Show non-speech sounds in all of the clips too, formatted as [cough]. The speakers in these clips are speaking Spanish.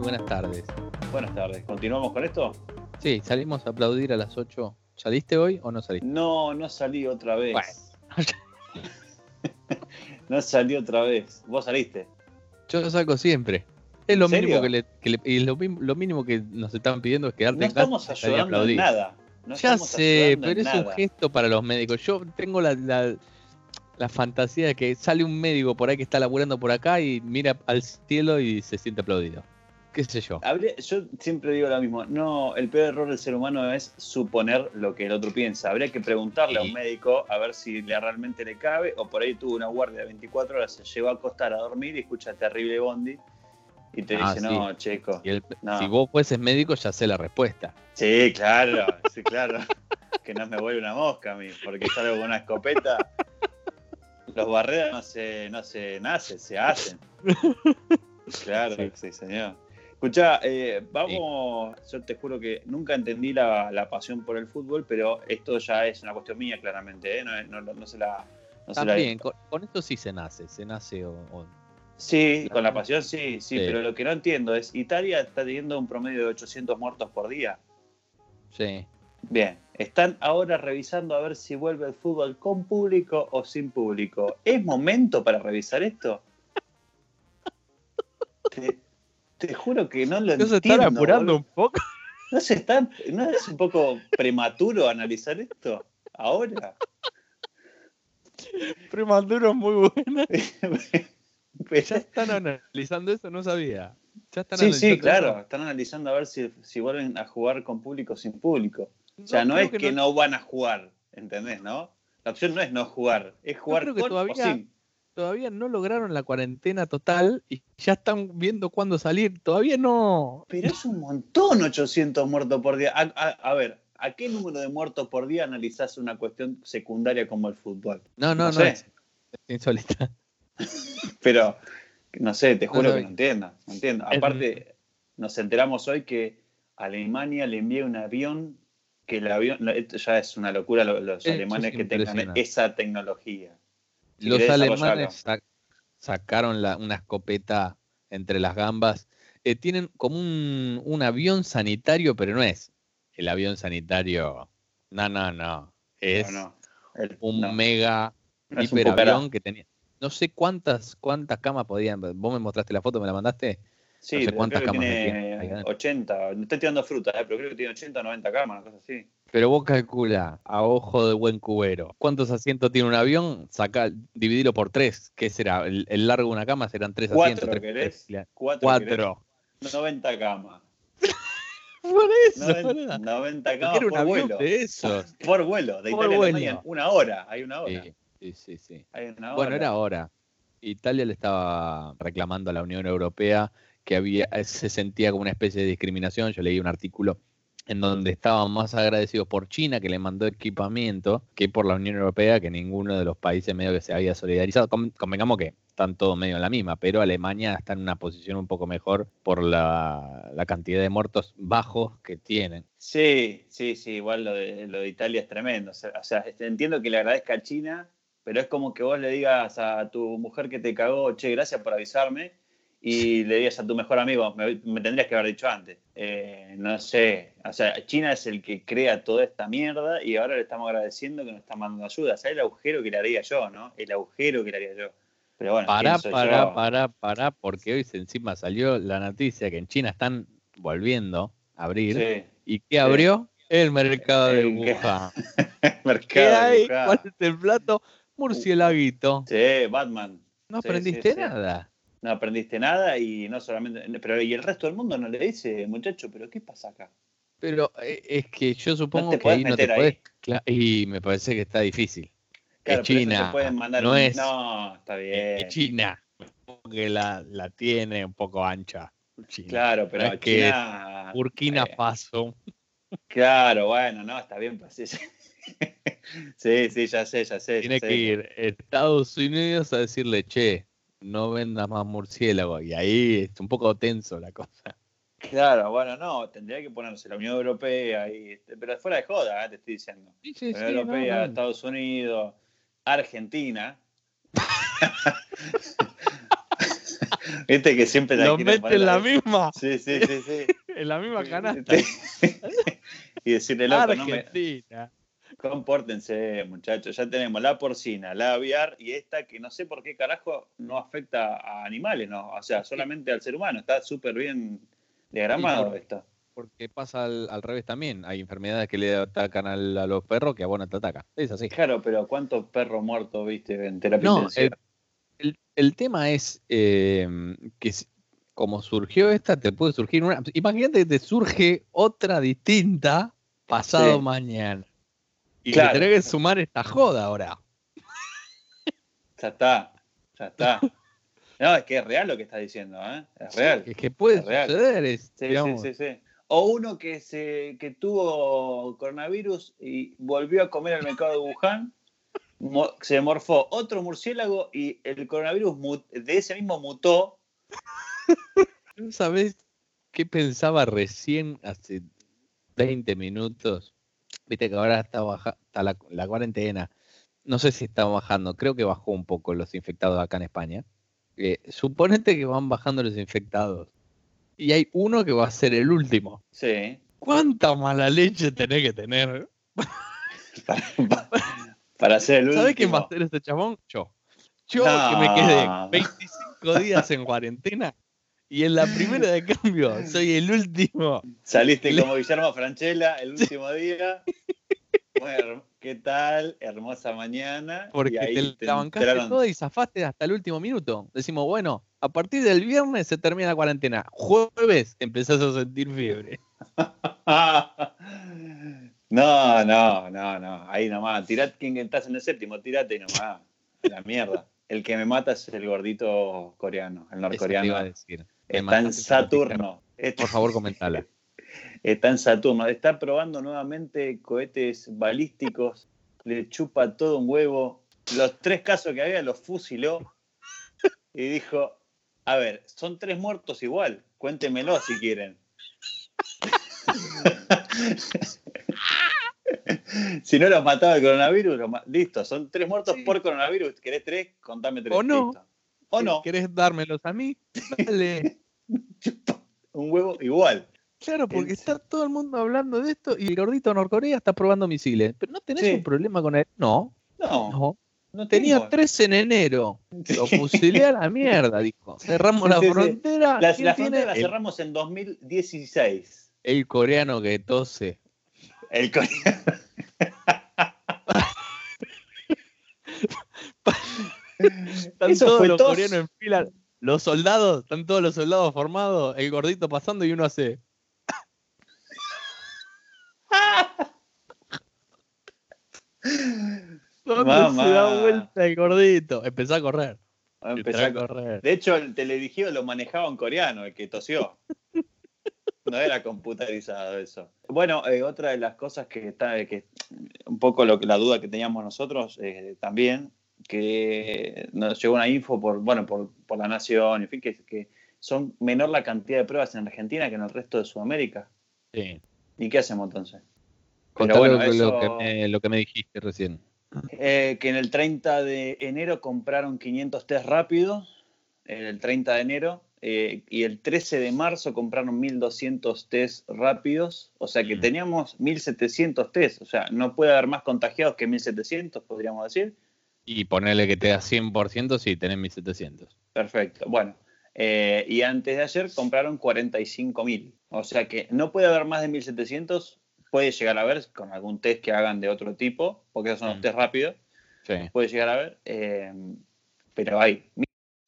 buenas tardes. Buenas tardes. ¿Continuamos con esto? Sí, salimos a aplaudir a las 8. ¿Saliste hoy o no saliste? No, no salí otra vez. [laughs] no salí otra vez. ¿Vos saliste? Yo lo saco siempre. Es lo mínimo que, le, y lo, mínimo que nos están pidiendo es quedarte no en casa. No estamos ayudando en nada. ya sé, pero es un gesto para los médicos. Yo tengo la, la, fantasía de que sale un médico por ahí que está laburando por acá y mira al cielo y se siente aplaudido. ¿Qué sé yo? yo siempre digo lo mismo. No, el peor error del ser humano es suponer lo que el otro piensa. Habría que preguntarle a un médico a ver si le, realmente le cabe o por ahí tuvo una guardia de 24 horas, se llevó a acostar a dormir y escucha terrible bondi y te ah, dice, no, checo. Si vos fueses médico, ya sé la respuesta. Sí, claro, sí, claro. [laughs] que no me vuelve una mosca a mí, porque salgo con una escopeta. Los barreras no se, no se nacen, se hacen. [laughs] Claro, sí, señor. Escucha, eh, vamos, yo te juro que nunca entendí la, pasión por el fútbol, pero esto ya es una cuestión mía, claramente, ¿eh? no, no, se la... También, con, esto sí se nace, se nace o Sí, con la pasión sí, sí, pero lo que no entiendo es, Italia está teniendo un promedio de 800 muertos por día. Sí. Bien, están ahora revisando a ver si vuelve el fútbol con público o sin público. ¿Es momento para revisar esto? [laughs] te, juro que no lo entiendo. ¿No se están apurando un poco? ¿No, se están, ¿No es un poco prematuro analizar esto ahora? Prematuro es muy bueno. [laughs] ya están analizando eso, no sabía. sí, sí, claro. Están analizando a ver si, vuelven a jugar con público o sin público. O sea, no, es que, no... van a jugar, ¿entendés, no? La opción no es no jugar, es jugar con todavía, o sin. Todavía no lograron la cuarentena total y ya están viendo cuándo salir. Todavía no. Pero es un montón 800 muertos por día. A, ver, ¿a qué número de muertos por día analizás una cuestión secundaria como el fútbol? No, no, no. es insólita. [laughs] Pero, no sé, te juro que no entiendo. No entiendo. Aparte, nos enteramos hoy que Alemania le envía un avión, que el avión, ya es una locura los, alemanes que tengan esa tecnología. Los alemanes sacaron una escopeta entre las gambas. Eh, tienen como un, avión sanitario, pero no es el avión sanitario. No, no, no. Es un mega hiperavión que tenía no sé cuántas, cuántas camas podían. Vos me mostraste la foto, me la mandaste. Sí, no sé cuántas camas tiene 80, no estoy tirando frutas, eh, pero creo que tiene 80 o 90 camas, una cosa así. Pero vos calcula, a ojo de buen cubero, ¿cuántos asientos tiene un avión? Saca, dividirlo por tres. ¿Qué será? El, largo de una cama serán tres asientos. Tres, Cuatro. Cuatro. 90 camas. [laughs] por eso. 90, 90 camas [laughs] por vuelo. De esos. Por, vuelo. De Italia vuelo. una hora. Hay una hora. Sí. Sí, sí, sí. Bueno, era hora. Italia le estaba reclamando a la Unión Europea que había, eh, se sentía como una especie de discriminación. Yo leí un artículo en donde estaban más agradecidos por China, que le mandó equipamiento, que por la Unión Europea, que ninguno de los países medio que se había solidarizado. Convengamos que están todos medio en la misma, pero Alemania está en una posición un poco mejor por la, cantidad de muertos bajos que tienen. Sí, sí, sí, igual lo de, lo de Italia es tremendo. O sea, entiendo que le agradezca a China pero es como que vos le digas a tu mujer que te cagó, che, gracias por avisarme, y le digas a tu mejor amigo, me, tendrías que haber dicho antes. Eh, no sé, o sea, China es el que crea toda esta mierda y ahora le estamos agradeciendo que nos está mandando ayuda. O sea, el agujero que le haría yo, ¿no? El agujero que le haría yo. Pero bueno, pará, pará, pará, pará, porque hoy encima salió la noticia que en China están volviendo a abrir. ¿Y qué abrió? El mercado de Wuhan. [laughs] ¿Qué hay? ¿Cuál es el plato? Murcielaguito. Sí, Batman. No aprendiste nada. No aprendiste nada y no solamente. Pero y el resto del mundo no le dice, muchacho, pero ¿qué pasa acá? Pero eh, es que yo supongo que ahí no te puedes. Y me parece que está difícil. Claro, China. no, es, no, está bien. Es China. Que la, la tiene un poco ancha. Claro, pero es que Burkina eh, Faso. Claro, bueno, no, está bien. Pues, [laughs] sí, sí, ya sé, ya sé. Tiene que ir Estados Unidos a decirle, che, no vendas más murciélago. Y ahí es un poco tenso la cosa. Claro, bueno, no, tendría que ponerse la Unión Europea, y, pero fuera de joda, ¿eh? te estoy diciendo. Sí, sí, la Unión Europea, Estados Unidos, Argentina. [laughs] Viste que siempre la Lo mete en la misma. Sí, sí, sí, sí. [laughs] en la misma canasta. [laughs] y decirle, loco, Argentina. Compórtense, muchachos. Ya tenemos la porcina, la aviar y esta que no sé por qué carajo no afecta a animales, ¿no? O sea, solamente al ser humano. Está súper bien diagramado esto. Porque pasa al, revés también. Hay enfermedades que le atacan a los perros que a vos no te atacan. Es así. Claro, pero ¿cuántos perros muertos viste en terapia no, el, tema es eh, que como surgió esta, te puede surgir una. Imagínate que te surge otra distinta pasado mañana. Y claro. tenés que sumar esta joda ahora. Ya está, ya está. No, es que es real lo que estás diciendo, ¿eh? Es real. es que puede suceder. sí, sí, sí, sí, O uno que, se, que tuvo coronavirus y volvió a comer al mercado de Wuhan, se morfó otro murciélago y el coronavirus de ese mismo mutó. [laughs] ¿Sabes qué pensaba recién hace 20 minutos? Viste que ahora está, baja, está la, cuarentena. No sé si está bajando, creo que bajó un poco los infectados acá en España. Eh, suponete que van bajando los infectados. Y hay uno que va a ser el último. Sí. ¿Cuánta mala leche tenés que tener? [laughs] para, ser el último. ¿Sabes quién va a ser ese chabón? Yo. Yo que me quedé 25 días en cuarentena y en la primera de [laughs] cambio soy el último. Saliste como Guillermo Franchella el último día. Bueno, ¿qué tal? Hermosa mañana. Porque te, te bancaste todo y zafaste hasta el último minuto. Decimos, bueno, a partir del viernes se termina la cuarentena. Jueves empezás a sentir fiebre. [laughs] no, no, no, no. Ahí nomás. Tirate, quien estás en el séptimo, tirate nomás. La mierda. El que me mata es el gordito coreano, el norcoreano. Eso iba a decir. Está en Saturno. Por favor, comentala. [laughs] Está en Saturno. Está probando nuevamente cohetes balísticos. Le chupa todo un huevo. Los tres casos que había los fusiló. Y dijo: A ver, son tres muertos igual. Cuéntemelo si quieren. [laughs] si no los mataba el coronavirus, listo, son tres muertos por coronavirus. ¿Querés tres? Contame tres. O no. ¿O no? ¿Querés dármelos a mí? [laughs] Dale. [laughs] Un huevo igual. Claro, porque está todo el mundo hablando de esto y el gordito Norcorea está probando misiles. Pero no tenés un problema con él. No. No. no. Tenía tres en enero. Lo fusilé a la [laughs] mierda, dijo. Cerramos la frontera. La, frontera la cerramos en 2016. El coreano que tose. El coreano. [laughs] Están todos los coreanos en fila. Los soldados, están todos los soldados formados, el gordito pasando y uno hace. [laughs] ¿Dónde se da vuelta el gordito? Empezó a correr. Empezó a correr. De hecho, el teledirigido lo manejaba un coreano, el que tosió. No era computarizado eso. Bueno, eh, otra de las cosas que está, que un poco lo, la duda que teníamos nosotros eh, también que nos llegó una info por, bueno, por, por la Nación, en fin, que, que, son menor la cantidad de pruebas en Argentina que en el resto de Sudamérica. Sí. ¿Y qué hacemos entonces? Bueno, lo, que me, lo, que me, dijiste recién. Eh, que en el 30 de enero compraron 500 test rápidos, el 30 de enero, eh, y el 13 de marzo compraron 1.200 test rápidos, o sea que teníamos 1.700 test, o sea, no puede haber más contagiados que 1.700, podríamos decir, y ponerle que te da 100% si tenés 1700. Perfecto. Bueno, eh, y antes de ayer compraron 45.000. O sea que no puede haber más de 1700. Puede llegar a ver con algún test que hagan de otro tipo, porque esos son los mm. test rápidos. Sí. Puede llegar a ver. Eh, pero hay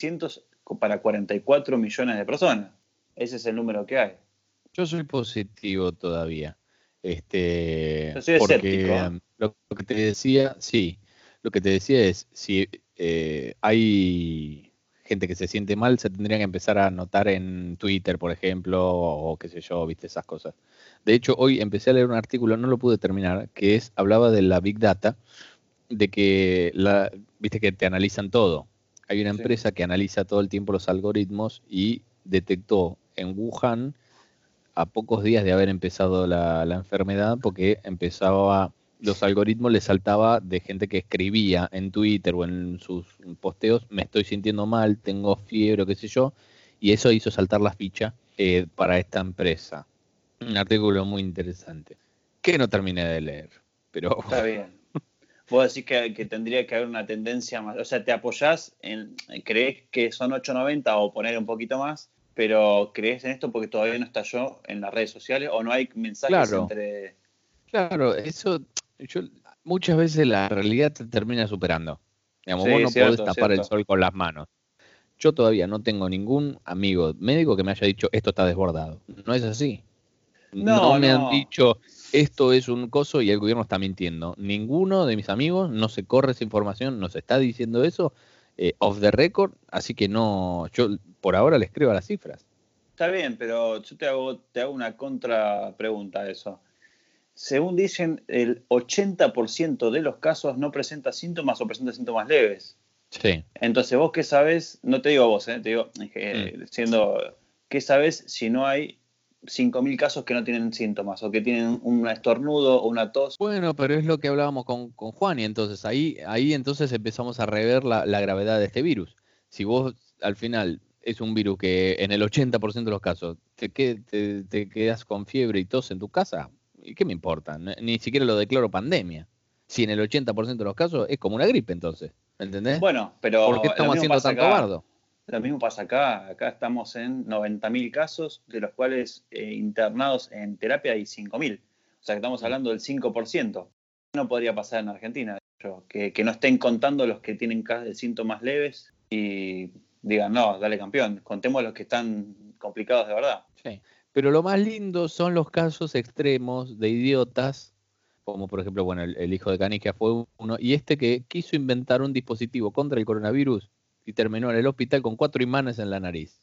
1.600 para 44 millones de personas. Ese es el número que hay. Yo soy positivo todavía. Este, Yo soy escéptico. lo que te decía, sí, lo que te decía es, si eh, hay gente que se siente mal, se tendrían que empezar a notar en Twitter, por ejemplo, o, qué sé yo, viste esas cosas. De hecho, hoy empecé a leer un artículo, no lo pude terminar, que es, hablaba de la Big Data, de que, la, viste que te analizan todo. Hay una empresa que analiza todo el tiempo los algoritmos y detectó en Wuhan, a pocos días de haber empezado la, la enfermedad, porque empezaba los algoritmos les saltaba de gente que escribía en Twitter o en sus posteos, me estoy sintiendo mal, tengo fiebre, qué sé yo, Y eso hizo saltar la ficha eh, para esta empresa. Un artículo muy interesante. Que no terminé de leer, pero... Está bien. Vos decís que, tendría que haber una tendencia más, o sea, te apoyás en, crees que son 8.90 o poner un poquito más, pero crees en esto porque todavía no estalló en las redes sociales o no hay mensajes entre... Claro, eso, yo, muchas veces la realidad te termina superando. Digamos, vos no podés tapar el sol con las manos. Yo todavía no tengo ningún amigo médico que me haya dicho esto está desbordado. No es así. No, me han dicho esto es un coso y el gobierno está mintiendo. Ninguno de mis amigos no se corre esa información, nos está diciendo eso eh, off the record, así que no, yo por ahora le escribo las cifras. Está bien, pero yo te hago, te hago una contra pregunta a eso. Según dicen, el 80% de los casos no presenta síntomas o presenta síntomas leves. Sí. Entonces, vos qué sabes, no te digo vos, eh, te digo, mm. siendo, ¿qué sabes si no hay 5.000 casos que no tienen síntomas o que tienen un estornudo o una tos. Bueno, pero es lo que hablábamos con, Juan y entonces ahí, ahí entonces empezamos a rever la, gravedad de este virus. Si vos al final es un virus que en el 80% de los casos te, te, te, quedas con fiebre y tos en tu casa, ¿y qué me importa? Ni siquiera lo declaro pandemia. Si en el 80% de los casos es como una gripe entonces, ¿entendés? Bueno, pero... ¿Por qué estamos haciendo tanto bardo? Lo mismo pasa acá. Acá estamos en 90.000 casos, de los cuales eh, internados en terapia hay 5.000. O sea que estamos hablando del 5%. No podría pasar en Argentina, que, que no estén contando los que tienen síntomas leves y digan, no, dale campeón, contemos los que están complicados de verdad. Sí. Pero lo más lindo son los casos extremos de idiotas, como por ejemplo, bueno, el, el hijo de Canigia fue uno, y este que quiso inventar un dispositivo contra el coronavirus y terminó en el hospital con cuatro imanes en la nariz.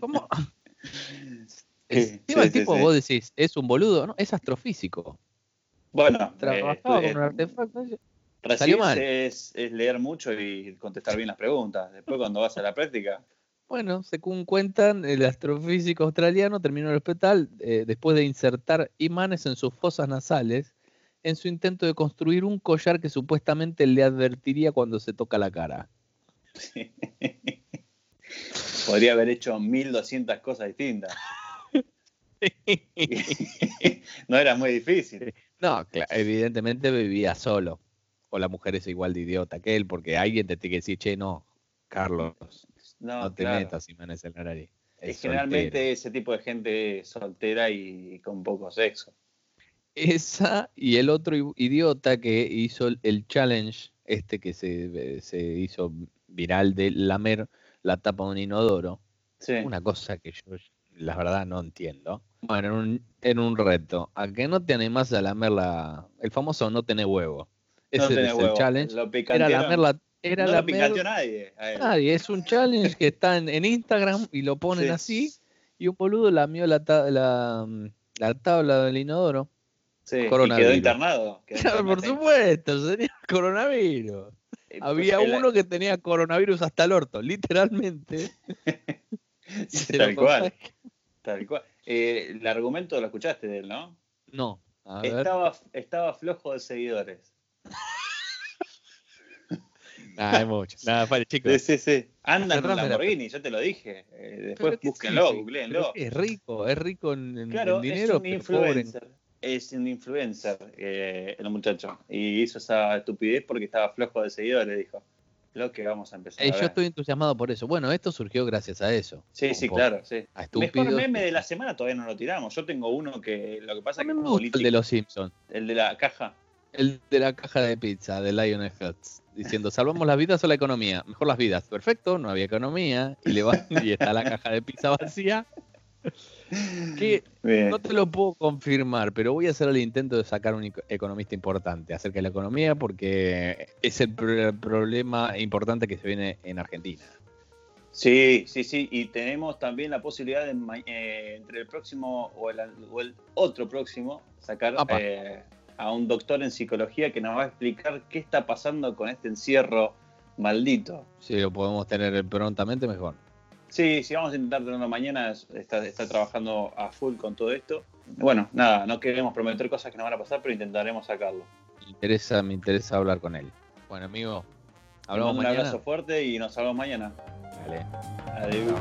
¿Cómo? [laughs] el tipo, vos decís, es un boludo, ¿no? Es astrofísico. Bueno, trabajaba eh, con un artefacto. Salió mal. Es, leer mucho y contestar bien las preguntas. Después, cuando vas a la práctica. Bueno, según cuentan, el astrofísico australiano terminó en el hospital eh, después de insertar imanes en sus fosas nasales en su intento de construir un collar que supuestamente le advertiría cuando se toca la cara. [laughs] Podría haber hecho 1200 cosas distintas. [laughs] no era muy difícil. No, evidentemente vivía solo. O la mujer es igual de idiota que él, porque alguien te tiene que decir, che, no, Carlos, no, te metas y manes el nariz. Es generalmente ese tipo de gente soltera y con poco sexo. Esa y el otro idiota que hizo el challenge, este que se, se hizo viral de lamer la tapa de un inodoro. Una cosa que yo, la verdad, no entiendo. Bueno, en un, en un reto, a que no te animás a lamer la. El famoso no tener huevo. Ese es el challenge. era lamer la. Era no lo nadie. Nadie. Es un challenge que está en, Instagram y lo ponen así. Y un boludo lamió la, la, la tabla del inodoro. Sí, coronavirus. quedó internado. por supuesto, sería [laughs] coronavirus. Eh, pues, Había uno que tenía coronavirus hasta el orto, literalmente. [laughs] [laughs] tal, cual, tal cual. Eh, el argumento lo escuchaste de él, ¿no? No. estaba, estaba flojo de seguidores. Nada, hay mucho. Nada, vale, chicos. Sí, sí, sí. Anda en Lamborghini, yo te lo dije. Eh, después búsquenlo, googleenlo. Es rico, es rico en, en dinero. Es un influencer es un influencer eh, el muchacho y hizo esa estupidez porque estaba flojo de seguidores, dijo. Lo que vamos a empezar. Eh, yo estoy entusiasmado por eso. Bueno, esto surgió gracias a eso. Sí, sí, claro, sí. Mejor meme de la semana todavía no lo tiramos. Yo tengo uno que lo que pasa es que el de los Simpsons. El de la caja. El de la caja de pizza de Lionel Hutz diciendo salvamos las vidas o la economía. Mejor las vidas. Perfecto, no había economía y le va, y está la caja de pizza vacía que no te lo puedo confirmar, pero voy a hacer el intento de sacar un economista importante acerca de la economía porque es el problema importante que se viene en Argentina. Sí, sí, sí, y tenemos también la posibilidad de eh, entre el próximo o el, otro próximo sacar eh, a un doctor en psicología que nos va a explicar qué está pasando con este encierro maldito. Si lo podemos tener prontamente, mejor. Sí, sí, vamos a intentar tenerlo mañana. Está, está trabajando a full con todo esto. Bueno, nada, no queremos prometer cosas que no van a pasar, pero intentaremos sacarlo. Me interesa, me interesa hablar con él. Bueno, amigo, hablamos mañana. Un abrazo fuerte y nos hablamos mañana. Dale. Adiós.